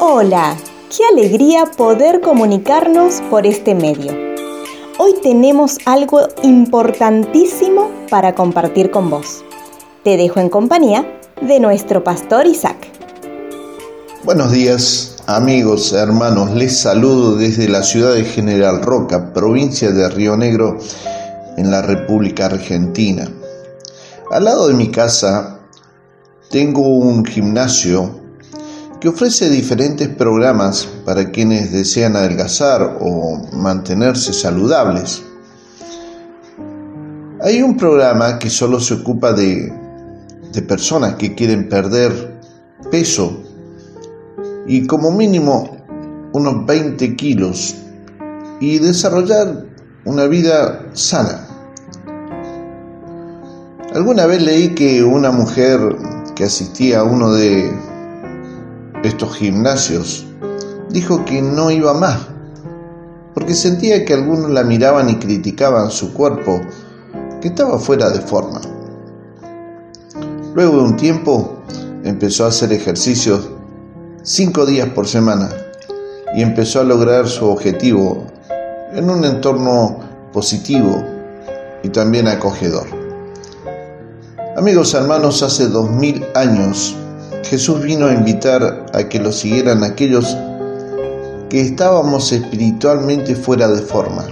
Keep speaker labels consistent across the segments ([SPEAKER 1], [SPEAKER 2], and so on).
[SPEAKER 1] Hola, qué alegría poder comunicarnos por este medio. Hoy tenemos algo importantísimo para compartir con vos. Te dejo en compañía de nuestro pastor Isaac.
[SPEAKER 2] Buenos días, amigos, hermanos. Les saludo desde la ciudad de General Roca, provincia de Río Negro, en la República Argentina. Al lado de mi casa tengo un gimnasio que ofrece diferentes programas para quienes desean adelgazar o mantenerse saludables. Hay un programa que solo se ocupa de, de personas que quieren perder peso y como mínimo unos 20 kilos y desarrollar una vida sana. Alguna vez leí que una mujer que asistía a uno de estos gimnasios, dijo que no iba más, porque sentía que algunos la miraban y criticaban su cuerpo, que estaba fuera de forma. Luego de un tiempo empezó a hacer ejercicios cinco días por semana y empezó a lograr su objetivo en un entorno positivo y también acogedor. Amigos hermanos, hace dos mil años Jesús vino a invitar a que lo siguieran aquellos que estábamos espiritualmente fuera de forma.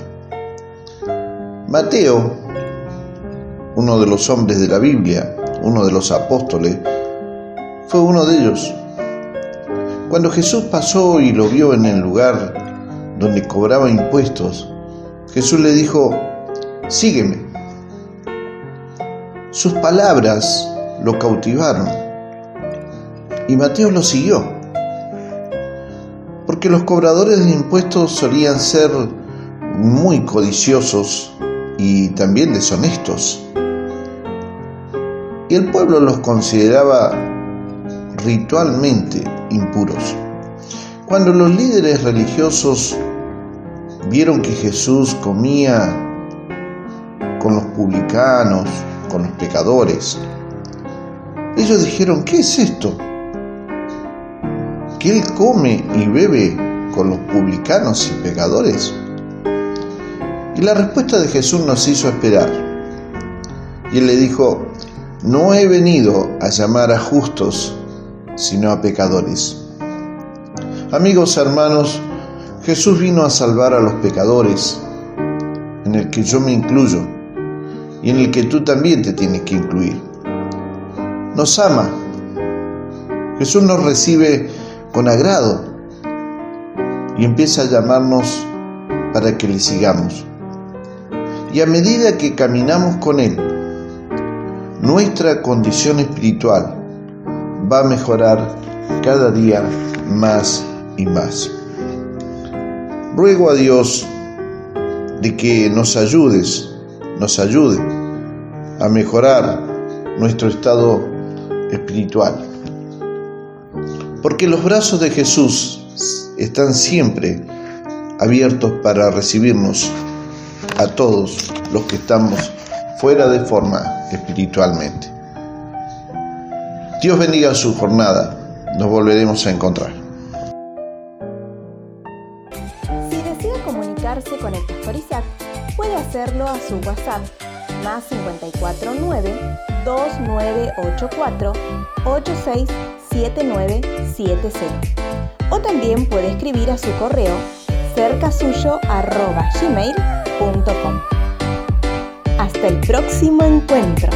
[SPEAKER 2] Mateo, uno de los hombres de la Biblia, uno de los apóstoles, fue uno de ellos. Cuando Jesús pasó y lo vio en el lugar donde cobraba impuestos, Jesús le dijo, sígueme. Sus palabras lo cautivaron y Mateo lo siguió. Porque los cobradores de impuestos solían ser muy codiciosos y también deshonestos. Y el pueblo los consideraba ritualmente impuros. Cuando los líderes religiosos vieron que Jesús comía con los publicanos, con los pecadores, ellos dijeron, ¿qué es esto? Que Él come y bebe con los publicanos y pecadores? Y la respuesta de Jesús nos hizo esperar. Y Él le dijo, no he venido a llamar a justos, sino a pecadores. Amigos, hermanos, Jesús vino a salvar a los pecadores, en el que yo me incluyo y en el que tú también te tienes que incluir. Nos ama. Jesús nos recibe con agrado y empieza a llamarnos para que le sigamos. Y a medida que caminamos con Él, nuestra condición espiritual va a mejorar cada día más y más. Ruego a Dios de que nos ayudes, nos ayude a mejorar nuestro estado espiritual porque los brazos de Jesús están siempre abiertos para recibirnos a todos los que estamos fuera de forma espiritualmente. Dios bendiga su jornada, nos volveremos a encontrar.
[SPEAKER 1] Si desea comunicarse con el pastor Isaac, puede hacerlo a su WhatsApp más 549 2984 867970 o también puede escribir a su correo cercasuyo.gmail.com Hasta el próximo encuentro.